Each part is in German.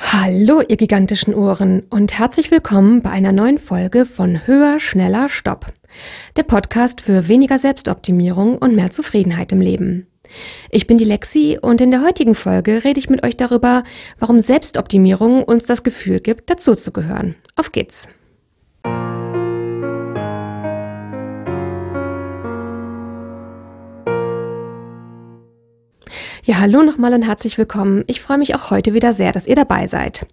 Hallo, ihr gigantischen Ohren und herzlich willkommen bei einer neuen Folge von Höher, Schneller, Stopp. Der Podcast für weniger Selbstoptimierung und mehr Zufriedenheit im Leben. Ich bin die Lexi und in der heutigen Folge rede ich mit euch darüber, warum Selbstoptimierung uns das Gefühl gibt, dazuzugehören. Auf geht's! Ja, hallo nochmal und herzlich willkommen. Ich freue mich auch heute wieder sehr, dass ihr dabei seid.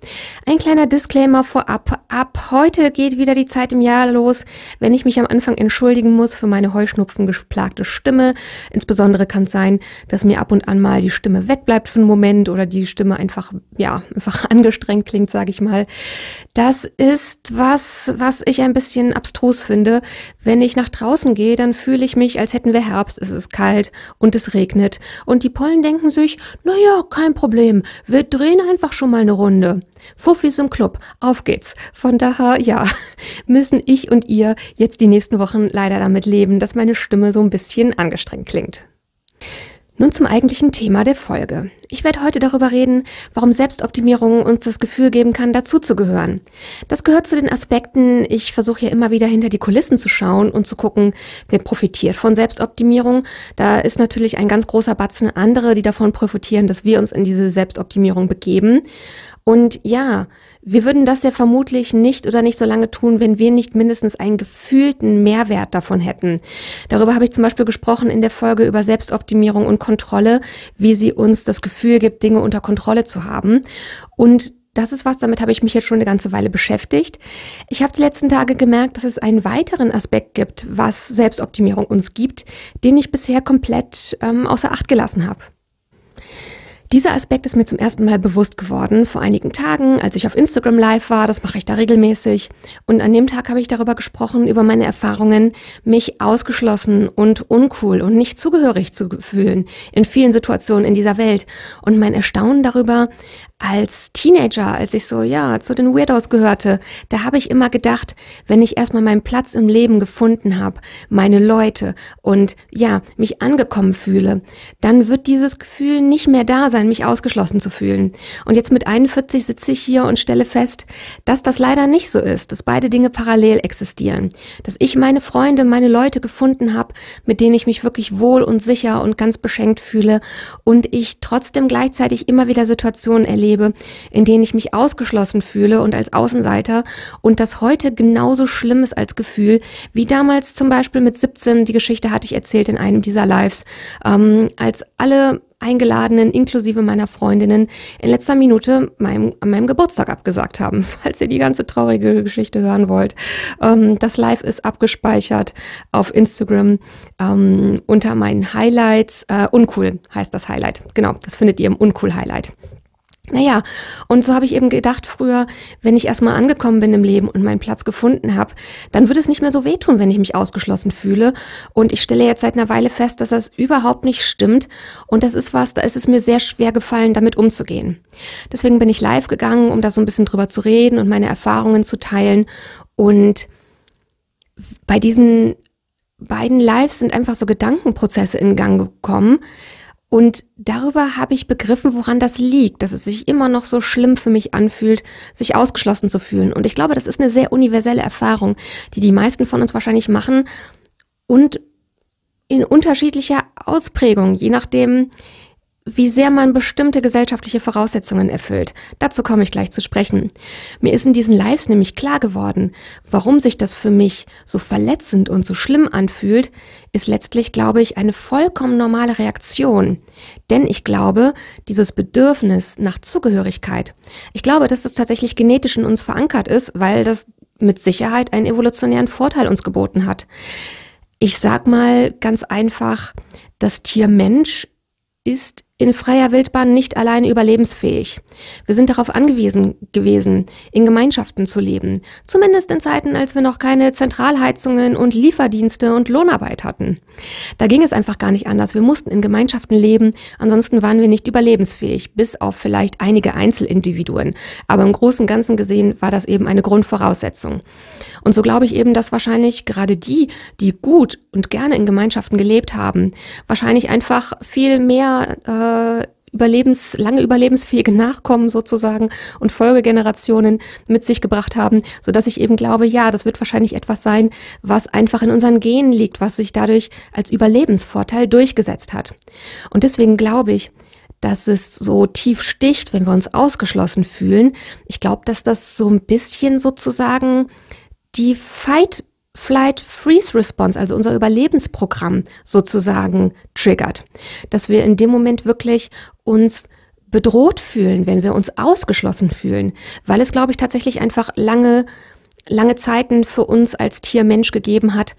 Ein kleiner Disclaimer vorab. Ab heute geht wieder die Zeit im Jahr los, wenn ich mich am Anfang entschuldigen muss für meine heuschnupfengeplagte Stimme. Insbesondere kann es sein, dass mir ab und an mal die Stimme wegbleibt für einen Moment oder die Stimme einfach, ja, einfach angestrengt klingt, sage ich mal. Das ist was, was ich ein bisschen abstrus finde. Wenn ich nach draußen gehe, dann fühle ich mich, als hätten wir Herbst, es ist kalt und es regnet und die Pollen denken, denken sich, naja, kein Problem, wir drehen einfach schon mal eine Runde. Fuffis im Club, auf geht's. Von daher, ja, müssen ich und ihr jetzt die nächsten Wochen leider damit leben, dass meine Stimme so ein bisschen angestrengt klingt. Nun zum eigentlichen Thema der Folge. Ich werde heute darüber reden, warum Selbstoptimierung uns das Gefühl geben kann, dazuzugehören. Das gehört zu den Aspekten, ich versuche ja immer wieder hinter die Kulissen zu schauen und zu gucken, wer profitiert von Selbstoptimierung. Da ist natürlich ein ganz großer Batzen andere, die davon profitieren, dass wir uns in diese Selbstoptimierung begeben. Und ja, wir würden das ja vermutlich nicht oder nicht so lange tun, wenn wir nicht mindestens einen gefühlten Mehrwert davon hätten. Darüber habe ich zum Beispiel gesprochen in der Folge über Selbstoptimierung und Kontrolle, wie sie uns das Gefühl gibt, Dinge unter Kontrolle zu haben. Und das ist was, damit habe ich mich jetzt schon eine ganze Weile beschäftigt. Ich habe die letzten Tage gemerkt, dass es einen weiteren Aspekt gibt, was Selbstoptimierung uns gibt, den ich bisher komplett ähm, außer Acht gelassen habe. Dieser Aspekt ist mir zum ersten Mal bewusst geworden vor einigen Tagen, als ich auf Instagram live war. Das mache ich da regelmäßig. Und an dem Tag habe ich darüber gesprochen, über meine Erfahrungen, mich ausgeschlossen und uncool und nicht zugehörig zu fühlen in vielen Situationen in dieser Welt. Und mein Erstaunen darüber, als Teenager, als ich so, ja, zu den Weirdos gehörte, da habe ich immer gedacht, wenn ich erstmal meinen Platz im Leben gefunden habe, meine Leute und ja, mich angekommen fühle, dann wird dieses Gefühl nicht mehr da sein, mich ausgeschlossen zu fühlen. Und jetzt mit 41 sitze ich hier und stelle fest, dass das leider nicht so ist, dass beide Dinge parallel existieren. Dass ich meine Freunde, meine Leute gefunden habe, mit denen ich mich wirklich wohl und sicher und ganz beschenkt fühle und ich trotzdem gleichzeitig immer wieder Situationen erlebe, erlebe, in denen ich mich ausgeschlossen fühle und als Außenseiter und das heute genauso schlimm ist als Gefühl, wie damals zum Beispiel mit 17, die Geschichte hatte ich erzählt in einem dieser Lives, ähm, als alle Eingeladenen inklusive meiner Freundinnen in letzter Minute meinem, an meinem Geburtstag abgesagt haben, falls ihr die ganze traurige Geschichte hören wollt. Ähm, das Live ist abgespeichert auf Instagram ähm, unter meinen Highlights. Äh, uncool heißt das Highlight. Genau, das findet ihr im Uncool-Highlight. Naja, und so habe ich eben gedacht früher, wenn ich erstmal angekommen bin im Leben und meinen Platz gefunden habe, dann würde es nicht mehr so wehtun, wenn ich mich ausgeschlossen fühle. Und ich stelle jetzt seit einer Weile fest, dass das überhaupt nicht stimmt. Und das ist was, da ist es mir sehr schwer gefallen, damit umzugehen. Deswegen bin ich live gegangen, um da so ein bisschen drüber zu reden und meine Erfahrungen zu teilen. Und bei diesen beiden Lives sind einfach so Gedankenprozesse in Gang gekommen, und darüber habe ich begriffen, woran das liegt, dass es sich immer noch so schlimm für mich anfühlt, sich ausgeschlossen zu fühlen. Und ich glaube, das ist eine sehr universelle Erfahrung, die die meisten von uns wahrscheinlich machen und in unterschiedlicher Ausprägung, je nachdem, wie sehr man bestimmte gesellschaftliche Voraussetzungen erfüllt. Dazu komme ich gleich zu sprechen. Mir ist in diesen Lives nämlich klar geworden, warum sich das für mich so verletzend und so schlimm anfühlt, ist letztlich, glaube ich, eine vollkommen normale Reaktion. Denn ich glaube, dieses Bedürfnis nach Zugehörigkeit, ich glaube, dass das tatsächlich genetisch in uns verankert ist, weil das mit Sicherheit einen evolutionären Vorteil uns geboten hat. Ich sag mal ganz einfach, das Tier Mensch ist in freier Wildbahn nicht alleine überlebensfähig. Wir sind darauf angewiesen gewesen, in Gemeinschaften zu leben. Zumindest in Zeiten, als wir noch keine Zentralheizungen und Lieferdienste und Lohnarbeit hatten. Da ging es einfach gar nicht anders. Wir mussten in Gemeinschaften leben, ansonsten waren wir nicht überlebensfähig, bis auf vielleicht einige Einzelindividuen. Aber im Großen und Ganzen gesehen war das eben eine Grundvoraussetzung. Und so glaube ich eben, dass wahrscheinlich gerade die, die gut und gerne in Gemeinschaften gelebt haben, wahrscheinlich einfach viel mehr äh, überlebens, lange überlebensfähige Nachkommen sozusagen und Folgegenerationen mit sich gebracht haben, so dass ich eben glaube, ja, das wird wahrscheinlich etwas sein, was einfach in unseren Genen liegt, was sich dadurch als Überlebensvorteil durchgesetzt hat. Und deswegen glaube ich, dass es so tief sticht, wenn wir uns ausgeschlossen fühlen. Ich glaube, dass das so ein bisschen sozusagen die Fight Flight Freeze Response, also unser Überlebensprogramm sozusagen triggert. Dass wir in dem Moment wirklich uns bedroht fühlen, wenn wir uns ausgeschlossen fühlen, weil es, glaube ich, tatsächlich einfach lange, lange Zeiten für uns als Tier-Mensch gegeben hat,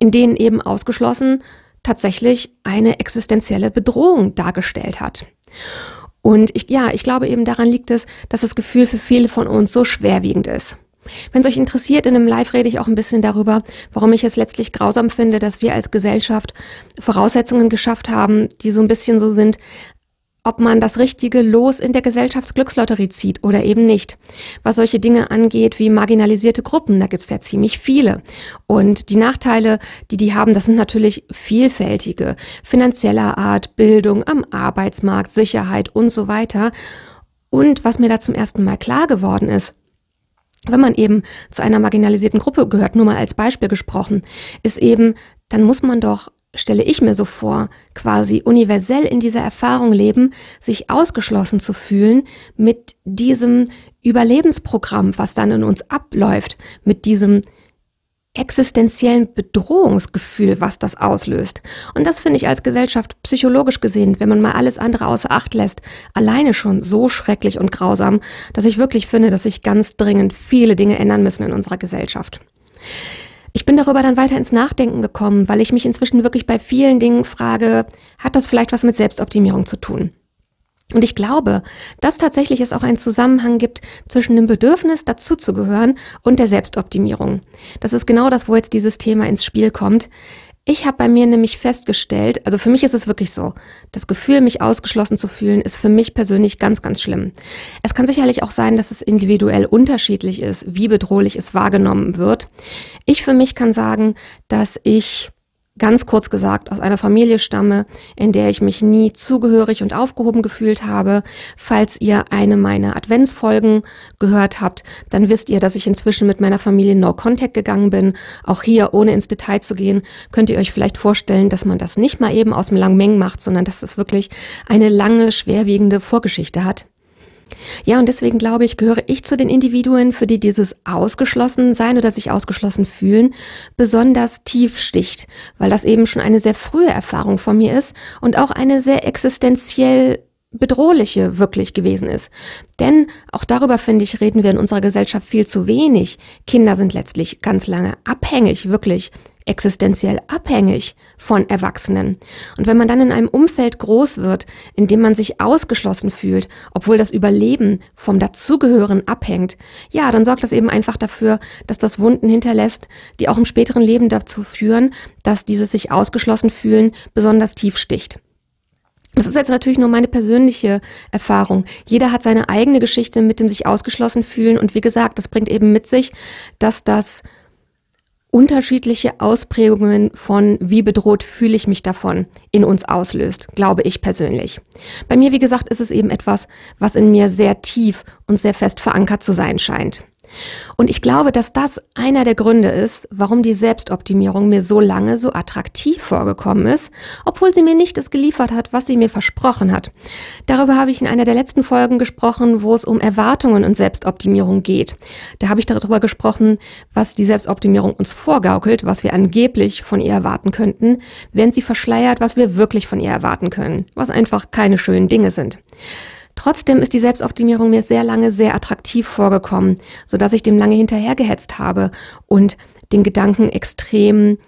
in denen eben ausgeschlossen tatsächlich eine existenzielle Bedrohung dargestellt hat. Und ich, ja, ich glaube eben daran liegt es, dass das Gefühl für viele von uns so schwerwiegend ist. Wenn es euch interessiert, in einem Live rede ich auch ein bisschen darüber, warum ich es letztlich grausam finde, dass wir als Gesellschaft Voraussetzungen geschafft haben, die so ein bisschen so sind, ob man das richtige Los in der Gesellschaftsglückslotterie zieht oder eben nicht. Was solche Dinge angeht wie marginalisierte Gruppen, da gibt es ja ziemlich viele. Und die Nachteile, die die haben, das sind natürlich vielfältige, finanzieller Art, Bildung am Arbeitsmarkt, Sicherheit und so weiter. Und was mir da zum ersten Mal klar geworden ist, wenn man eben zu einer marginalisierten Gruppe gehört, nur mal als Beispiel gesprochen, ist eben, dann muss man doch, stelle ich mir so vor, quasi universell in dieser Erfahrung leben, sich ausgeschlossen zu fühlen mit diesem Überlebensprogramm, was dann in uns abläuft, mit diesem existenziellen Bedrohungsgefühl, was das auslöst. Und das finde ich als Gesellschaft psychologisch gesehen, wenn man mal alles andere außer Acht lässt, alleine schon so schrecklich und grausam, dass ich wirklich finde, dass sich ganz dringend viele Dinge ändern müssen in unserer Gesellschaft. Ich bin darüber dann weiter ins Nachdenken gekommen, weil ich mich inzwischen wirklich bei vielen Dingen frage, hat das vielleicht was mit Selbstoptimierung zu tun? Und ich glaube, dass tatsächlich es auch einen Zusammenhang gibt zwischen dem Bedürfnis, dazuzugehören und der Selbstoptimierung. Das ist genau das, wo jetzt dieses Thema ins Spiel kommt. Ich habe bei mir nämlich festgestellt, also für mich ist es wirklich so, das Gefühl, mich ausgeschlossen zu fühlen, ist für mich persönlich ganz, ganz schlimm. Es kann sicherlich auch sein, dass es individuell unterschiedlich ist, wie bedrohlich es wahrgenommen wird. Ich für mich kann sagen, dass ich ganz kurz gesagt aus einer Familie stamme, in der ich mich nie zugehörig und aufgehoben gefühlt habe. Falls ihr eine meiner Adventsfolgen gehört habt, dann wisst ihr, dass ich inzwischen mit meiner Familie No Contact gegangen bin. Auch hier, ohne ins Detail zu gehen, könnt ihr euch vielleicht vorstellen, dass man das nicht mal eben aus dem Langmeng macht, sondern dass es wirklich eine lange, schwerwiegende Vorgeschichte hat. Ja, und deswegen glaube ich, gehöre ich zu den Individuen, für die dieses ausgeschlossen sein oder sich ausgeschlossen fühlen besonders tief sticht, weil das eben schon eine sehr frühe Erfahrung von mir ist und auch eine sehr existenziell bedrohliche wirklich gewesen ist. Denn auch darüber, finde ich, reden wir in unserer Gesellschaft viel zu wenig. Kinder sind letztlich ganz lange abhängig, wirklich existenziell abhängig von Erwachsenen. Und wenn man dann in einem Umfeld groß wird, in dem man sich ausgeschlossen fühlt, obwohl das Überleben vom Dazugehören abhängt, ja, dann sorgt das eben einfach dafür, dass das Wunden hinterlässt, die auch im späteren Leben dazu führen, dass dieses sich ausgeschlossen fühlen besonders tief sticht. Das ist jetzt natürlich nur meine persönliche Erfahrung. Jeder hat seine eigene Geschichte mit dem sich ausgeschlossen fühlen und wie gesagt, das bringt eben mit sich, dass das unterschiedliche Ausprägungen von wie bedroht fühle ich mich davon in uns auslöst, glaube ich persönlich. Bei mir, wie gesagt, ist es eben etwas, was in mir sehr tief und sehr fest verankert zu sein scheint. Und ich glaube, dass das einer der Gründe ist, warum die Selbstoptimierung mir so lange so attraktiv vorgekommen ist, obwohl sie mir nicht das geliefert hat, was sie mir versprochen hat. Darüber habe ich in einer der letzten Folgen gesprochen, wo es um Erwartungen und Selbstoptimierung geht. Da habe ich darüber gesprochen, was die Selbstoptimierung uns vorgaukelt, was wir angeblich von ihr erwarten könnten, während sie verschleiert, was wir wirklich von ihr erwarten können, was einfach keine schönen Dinge sind. Trotzdem ist die Selbstoptimierung mir sehr lange sehr attraktiv vorgekommen, so dass ich dem lange hinterhergehetzt habe und den Gedanken extrem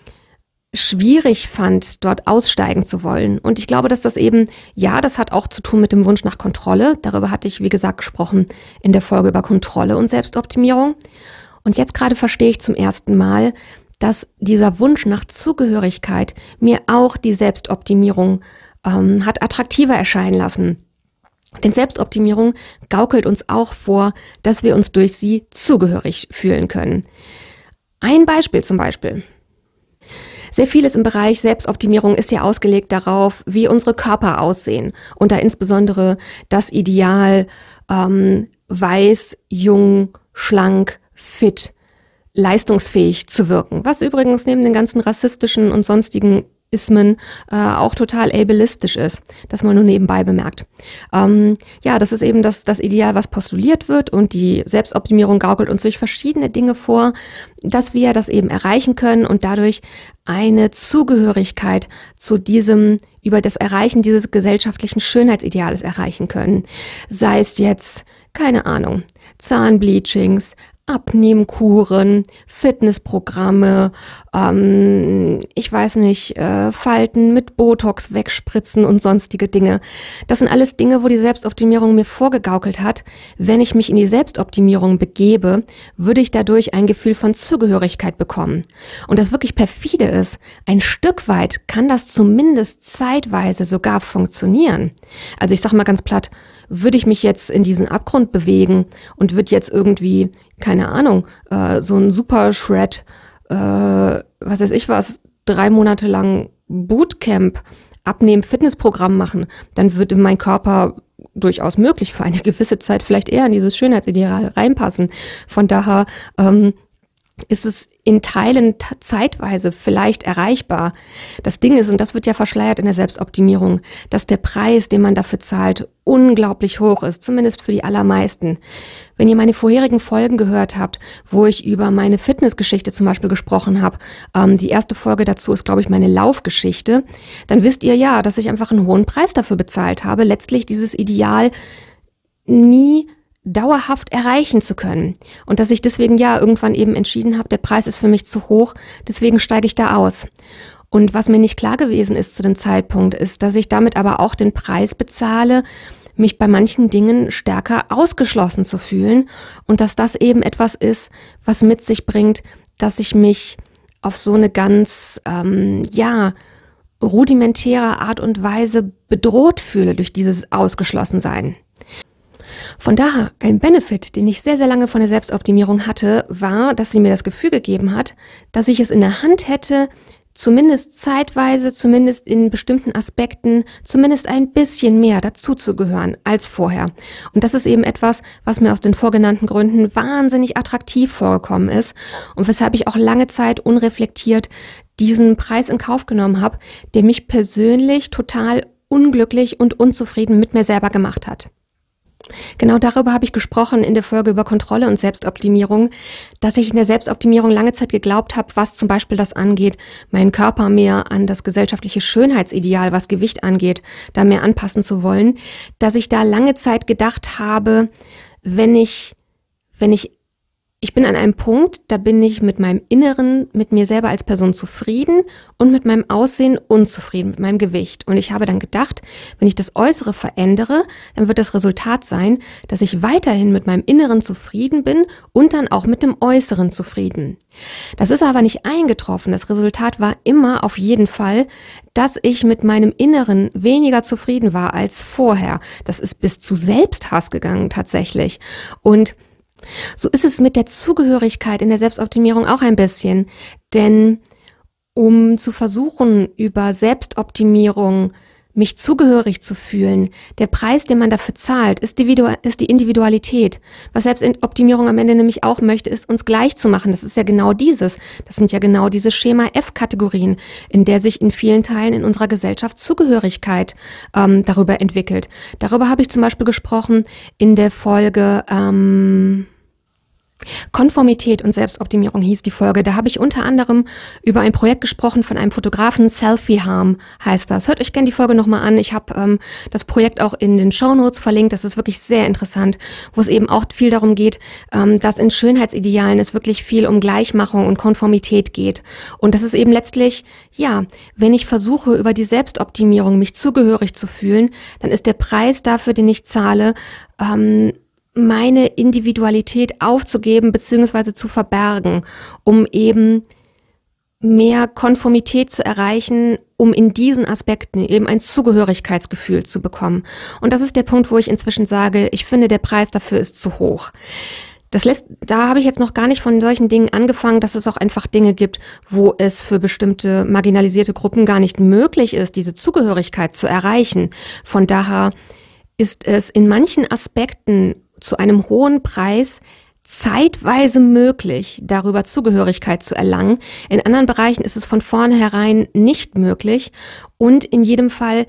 schwierig fand, dort aussteigen zu wollen. Und ich glaube, dass das eben, ja, das hat auch zu tun mit dem Wunsch nach Kontrolle. Darüber hatte ich, wie gesagt, gesprochen in der Folge über Kontrolle und Selbstoptimierung. Und jetzt gerade verstehe ich zum ersten Mal, dass dieser Wunsch nach Zugehörigkeit mir auch die Selbstoptimierung ähm, hat attraktiver erscheinen lassen. Denn Selbstoptimierung gaukelt uns auch vor, dass wir uns durch sie zugehörig fühlen können. Ein Beispiel zum Beispiel. Sehr vieles im Bereich Selbstoptimierung ist ja ausgelegt darauf, wie unsere Körper aussehen. Und da insbesondere das Ideal ähm, weiß, jung, schlank, fit, leistungsfähig zu wirken. Was übrigens neben den ganzen rassistischen und sonstigen Ismen äh, auch total ableistisch ist, das man nur nebenbei bemerkt. Ähm, ja, das ist eben das, das Ideal, was postuliert wird und die Selbstoptimierung gaukelt uns durch verschiedene Dinge vor, dass wir das eben erreichen können und dadurch eine Zugehörigkeit zu diesem, über das Erreichen dieses gesellschaftlichen Schönheitsideales erreichen können. Sei es jetzt, keine Ahnung, Zahnbleachings, Abnehmkuren, Fitnessprogramme, ähm, ich weiß nicht, äh, Falten mit Botox wegspritzen und sonstige Dinge. Das sind alles Dinge, wo die Selbstoptimierung mir vorgegaukelt hat. Wenn ich mich in die Selbstoptimierung begebe, würde ich dadurch ein Gefühl von Zugehörigkeit bekommen. Und das wirklich perfide ist, ein Stück weit kann das zumindest zeitweise sogar funktionieren. Also ich sag mal ganz platt, würde ich mich jetzt in diesen Abgrund bewegen und würde jetzt irgendwie, keine Ahnung, äh, so ein Super Shred, äh, was weiß ich was, drei Monate lang Bootcamp abnehmen, Fitnessprogramm machen, dann würde mein Körper durchaus möglich für eine gewisse Zeit vielleicht eher in dieses Schönheitsideal reinpassen. Von daher ähm, ist es in Teilen zeitweise vielleicht erreichbar. Das Ding ist, und das wird ja verschleiert in der Selbstoptimierung, dass der Preis, den man dafür zahlt, unglaublich hoch ist, zumindest für die allermeisten. Wenn ihr meine vorherigen Folgen gehört habt, wo ich über meine Fitnessgeschichte zum Beispiel gesprochen habe, ähm, die erste Folge dazu ist, glaube ich, meine Laufgeschichte, dann wisst ihr ja, dass ich einfach einen hohen Preis dafür bezahlt habe, letztlich dieses Ideal nie dauerhaft erreichen zu können. Und dass ich deswegen ja irgendwann eben entschieden habe, der Preis ist für mich zu hoch, deswegen steige ich da aus. Und was mir nicht klar gewesen ist zu dem Zeitpunkt, ist, dass ich damit aber auch den Preis bezahle, mich bei manchen Dingen stärker ausgeschlossen zu fühlen und dass das eben etwas ist, was mit sich bringt, dass ich mich auf so eine ganz, ähm, ja, rudimentäre Art und Weise bedroht fühle durch dieses Ausgeschlossensein. Von daher, ein Benefit, den ich sehr, sehr lange von der Selbstoptimierung hatte, war, dass sie mir das Gefühl gegeben hat, dass ich es in der Hand hätte, zumindest zeitweise, zumindest in bestimmten Aspekten, zumindest ein bisschen mehr dazuzugehören als vorher. Und das ist eben etwas, was mir aus den vorgenannten Gründen wahnsinnig attraktiv vorgekommen ist und weshalb ich auch lange Zeit unreflektiert diesen Preis in Kauf genommen habe, der mich persönlich total unglücklich und unzufrieden mit mir selber gemacht hat. Genau darüber habe ich gesprochen in der Folge über Kontrolle und Selbstoptimierung, dass ich in der Selbstoptimierung lange Zeit geglaubt habe, was zum Beispiel das angeht, meinen Körper mehr an das gesellschaftliche Schönheitsideal, was Gewicht angeht, da mehr anpassen zu wollen, dass ich da lange Zeit gedacht habe, wenn ich, wenn ich ich bin an einem Punkt, da bin ich mit meinem Inneren, mit mir selber als Person zufrieden und mit meinem Aussehen unzufrieden, mit meinem Gewicht. Und ich habe dann gedacht, wenn ich das Äußere verändere, dann wird das Resultat sein, dass ich weiterhin mit meinem Inneren zufrieden bin und dann auch mit dem Äußeren zufrieden. Das ist aber nicht eingetroffen. Das Resultat war immer auf jeden Fall, dass ich mit meinem Inneren weniger zufrieden war als vorher. Das ist bis zu Selbsthass gegangen tatsächlich. Und so ist es mit der Zugehörigkeit in der Selbstoptimierung auch ein bisschen. Denn um zu versuchen, über Selbstoptimierung mich zugehörig zu fühlen, der Preis, den man dafür zahlt, ist die, Individualität. Was Selbstoptimierung am Ende nämlich auch möchte, ist uns gleich zu machen. Das ist ja genau dieses. Das sind ja genau diese Schema F-Kategorien, in der sich in vielen Teilen in unserer Gesellschaft Zugehörigkeit ähm, darüber entwickelt. Darüber habe ich zum Beispiel gesprochen in der Folge. Ähm Konformität und Selbstoptimierung hieß die Folge. Da habe ich unter anderem über ein Projekt gesprochen von einem Fotografen, Selfie Harm heißt das. Hört euch gerne die Folge nochmal an. Ich habe ähm, das Projekt auch in den Show Notes verlinkt. Das ist wirklich sehr interessant, wo es eben auch viel darum geht, ähm, dass in Schönheitsidealen es wirklich viel um Gleichmachung und Konformität geht. Und das ist eben letztlich, ja, wenn ich versuche, über die Selbstoptimierung mich zugehörig zu fühlen, dann ist der Preis dafür, den ich zahle, ähm, meine Individualität aufzugeben bzw. zu verbergen, um eben mehr Konformität zu erreichen, um in diesen Aspekten eben ein Zugehörigkeitsgefühl zu bekommen. Und das ist der Punkt, wo ich inzwischen sage, ich finde, der Preis dafür ist zu hoch. Das lässt, da habe ich jetzt noch gar nicht von solchen Dingen angefangen, dass es auch einfach Dinge gibt, wo es für bestimmte marginalisierte Gruppen gar nicht möglich ist, diese Zugehörigkeit zu erreichen. Von daher ist es in manchen Aspekten zu einem hohen Preis zeitweise möglich, darüber Zugehörigkeit zu erlangen. In anderen Bereichen ist es von vornherein nicht möglich und in jedem Fall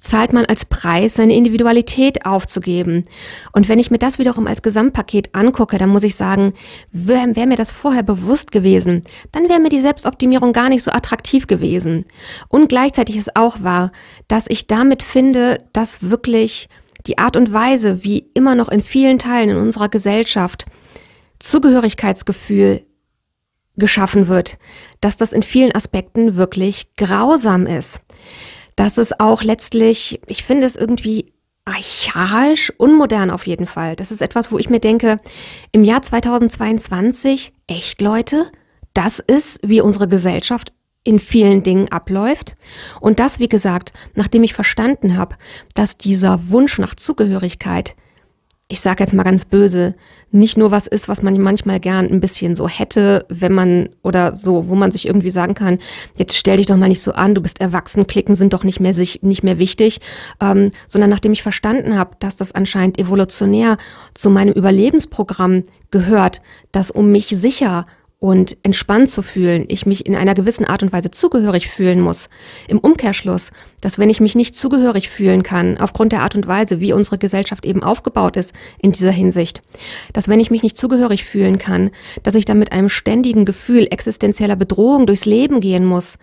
zahlt man als Preis, seine Individualität aufzugeben. Und wenn ich mir das wiederum als Gesamtpaket angucke, dann muss ich sagen, wäre wär mir das vorher bewusst gewesen, dann wäre mir die Selbstoptimierung gar nicht so attraktiv gewesen. Und gleichzeitig ist auch wahr, dass ich damit finde, dass wirklich die Art und Weise, wie immer noch in vielen Teilen in unserer Gesellschaft Zugehörigkeitsgefühl geschaffen wird, dass das in vielen Aspekten wirklich grausam ist dass es auch letztlich, ich finde es irgendwie archaisch, unmodern auf jeden Fall. Das ist etwas, wo ich mir denke, im Jahr 2022, echt Leute, das ist, wie unsere Gesellschaft in vielen Dingen abläuft. Und das, wie gesagt, nachdem ich verstanden habe, dass dieser Wunsch nach Zugehörigkeit ich sage jetzt mal ganz böse, nicht nur was ist, was man manchmal gern ein bisschen so hätte, wenn man oder so, wo man sich irgendwie sagen kann, jetzt stell dich doch mal nicht so an, du bist erwachsen, Klicken sind doch nicht mehr sich nicht mehr wichtig, ähm, sondern nachdem ich verstanden habe, dass das anscheinend evolutionär zu meinem Überlebensprogramm gehört, dass um mich sicher und entspannt zu fühlen, ich mich in einer gewissen Art und Weise zugehörig fühlen muss. Im Umkehrschluss, dass wenn ich mich nicht zugehörig fühlen kann, aufgrund der Art und Weise, wie unsere Gesellschaft eben aufgebaut ist in dieser Hinsicht, dass wenn ich mich nicht zugehörig fühlen kann, dass ich dann mit einem ständigen Gefühl existenzieller Bedrohung durchs Leben gehen muss,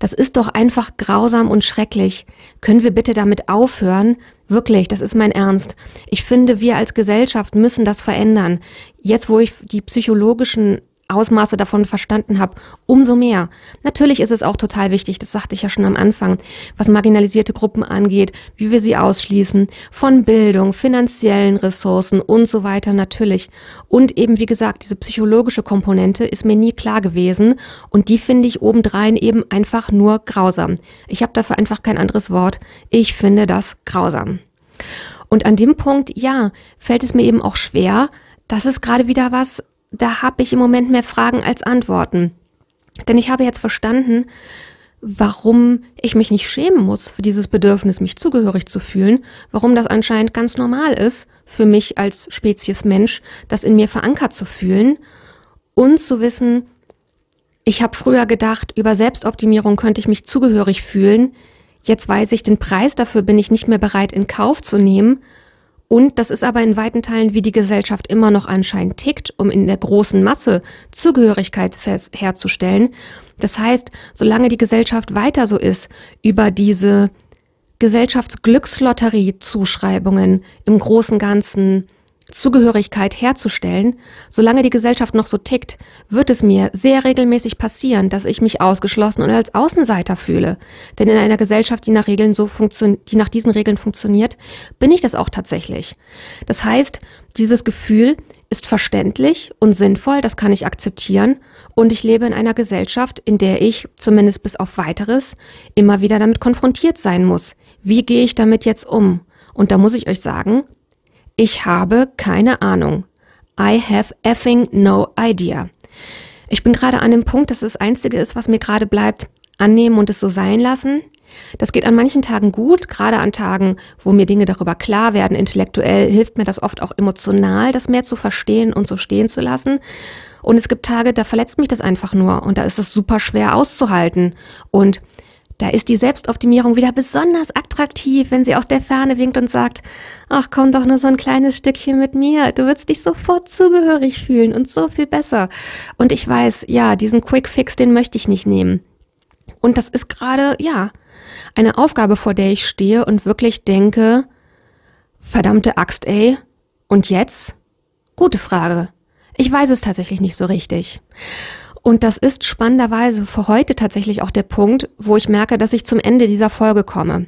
das ist doch einfach grausam und schrecklich. Können wir bitte damit aufhören? Wirklich, das ist mein Ernst. Ich finde, wir als Gesellschaft müssen das verändern. Jetzt, wo ich die psychologischen Ausmaße davon verstanden habe, umso mehr. Natürlich ist es auch total wichtig, das sagte ich ja schon am Anfang, was marginalisierte Gruppen angeht, wie wir sie ausschließen, von Bildung, finanziellen Ressourcen und so weiter natürlich. Und eben, wie gesagt, diese psychologische Komponente ist mir nie klar gewesen und die finde ich obendrein eben einfach nur grausam. Ich habe dafür einfach kein anderes Wort. Ich finde das grausam. Und an dem Punkt, ja, fällt es mir eben auch schwer, das ist gerade wieder was, da habe ich im Moment mehr Fragen als Antworten. Denn ich habe jetzt verstanden, warum ich mich nicht schämen muss für dieses Bedürfnis, mich zugehörig zu fühlen, warum das anscheinend ganz normal ist für mich als Spezies Mensch, das in mir verankert zu fühlen und zu wissen, ich habe früher gedacht, über Selbstoptimierung könnte ich mich zugehörig fühlen, jetzt weiß ich, den Preis dafür bin ich nicht mehr bereit in Kauf zu nehmen und das ist aber in weiten Teilen, wie die Gesellschaft immer noch anscheinend tickt, um in der großen Masse Zugehörigkeit herzustellen. Das heißt, solange die Gesellschaft weiter so ist, über diese Gesellschaftsglückslotterie-Zuschreibungen im großen Ganzen Zugehörigkeit herzustellen, solange die Gesellschaft noch so tickt, wird es mir sehr regelmäßig passieren, dass ich mich ausgeschlossen und als Außenseiter fühle. Denn in einer Gesellschaft, die nach Regeln so funktioniert, die nach diesen Regeln funktioniert, bin ich das auch tatsächlich. Das heißt, dieses Gefühl ist verständlich und sinnvoll, das kann ich akzeptieren und ich lebe in einer Gesellschaft, in der ich, zumindest bis auf weiteres, immer wieder damit konfrontiert sein muss. Wie gehe ich damit jetzt um? Und da muss ich euch sagen, ich habe keine Ahnung. I have effing no idea. Ich bin gerade an dem Punkt, dass das Einzige ist, was mir gerade bleibt, annehmen und es so sein lassen. Das geht an manchen Tagen gut, gerade an Tagen, wo mir Dinge darüber klar werden. Intellektuell hilft mir das oft auch emotional, das mehr zu verstehen und so stehen zu lassen. Und es gibt Tage, da verletzt mich das einfach nur und da ist es super schwer auszuhalten. Und da ist die Selbstoptimierung wieder besonders attraktiv, wenn sie aus der Ferne winkt und sagt, ach komm doch nur so ein kleines Stückchen mit mir, du wirst dich sofort zugehörig fühlen und so viel besser. Und ich weiß, ja, diesen Quick Fix, den möchte ich nicht nehmen. Und das ist gerade, ja, eine Aufgabe, vor der ich stehe und wirklich denke, verdammte Axt, ey, und jetzt? Gute Frage. Ich weiß es tatsächlich nicht so richtig. Und das ist spannenderweise für heute tatsächlich auch der Punkt, wo ich merke, dass ich zum Ende dieser Folge komme.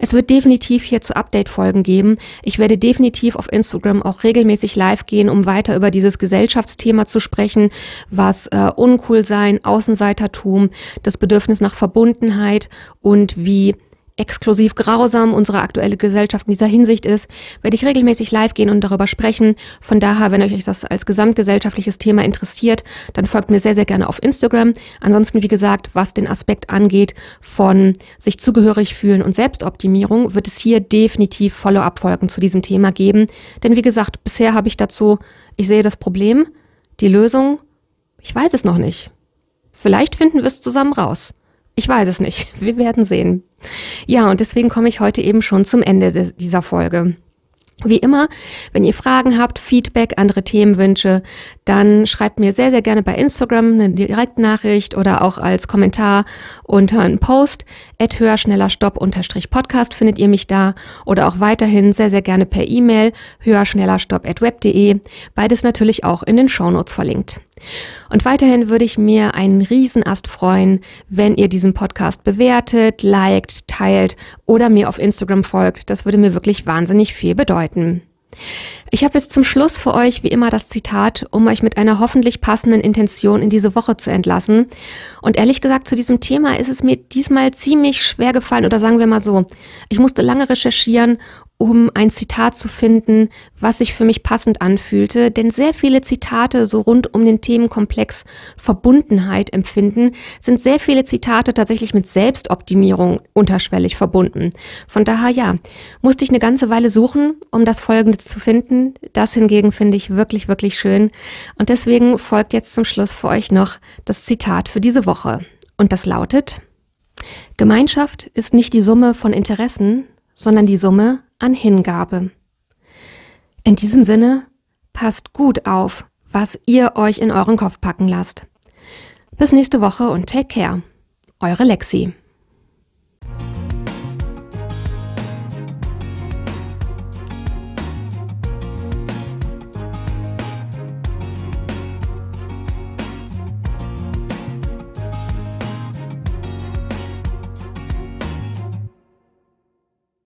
Es wird definitiv hier zu Update-Folgen geben. Ich werde definitiv auf Instagram auch regelmäßig live gehen, um weiter über dieses Gesellschaftsthema zu sprechen, was äh, Uncool sein, Außenseitertum, das Bedürfnis nach Verbundenheit und wie exklusiv grausam unsere aktuelle Gesellschaft in dieser Hinsicht ist, werde ich regelmäßig live gehen und darüber sprechen. Von daher, wenn euch das als gesamtgesellschaftliches Thema interessiert, dann folgt mir sehr, sehr gerne auf Instagram. Ansonsten, wie gesagt, was den Aspekt angeht von sich zugehörig fühlen und Selbstoptimierung, wird es hier definitiv Follow-up-Folgen zu diesem Thema geben. Denn wie gesagt, bisher habe ich dazu, ich sehe das Problem, die Lösung, ich weiß es noch nicht. Vielleicht finden wir es zusammen raus. Ich weiß es nicht. Wir werden sehen. Ja, und deswegen komme ich heute eben schon zum Ende dieser Folge. Wie immer, wenn ihr Fragen habt, Feedback, andere Themenwünsche, dann schreibt mir sehr, sehr gerne bei Instagram eine Direktnachricht oder auch als Kommentar unter einen Post. At höher, schneller, stopp, unterstrich Podcast findet ihr mich da oder auch weiterhin sehr, sehr gerne per E-Mail höher, schneller, stopp at web.de. Beides natürlich auch in den Shownotes verlinkt. Und weiterhin würde ich mir einen Riesenast freuen, wenn ihr diesen Podcast bewertet, liked, teilt oder mir auf Instagram folgt. Das würde mir wirklich wahnsinnig viel bedeuten. Ich habe jetzt zum Schluss für euch wie immer das Zitat, um euch mit einer hoffentlich passenden Intention in diese Woche zu entlassen. Und ehrlich gesagt, zu diesem Thema ist es mir diesmal ziemlich schwer gefallen oder sagen wir mal so, ich musste lange recherchieren um ein Zitat zu finden, was sich für mich passend anfühlte, denn sehr viele Zitate so rund um den Themenkomplex Verbundenheit empfinden, sind sehr viele Zitate tatsächlich mit Selbstoptimierung unterschwellig verbunden. Von daher ja, musste ich eine ganze Weile suchen, um das Folgende zu finden. Das hingegen finde ich wirklich, wirklich schön. Und deswegen folgt jetzt zum Schluss für euch noch das Zitat für diese Woche. Und das lautet, Gemeinschaft ist nicht die Summe von Interessen, sondern die Summe an Hingabe. In diesem Sinne, passt gut auf, was ihr euch in euren Kopf packen lasst. Bis nächste Woche und take care. Eure Lexi.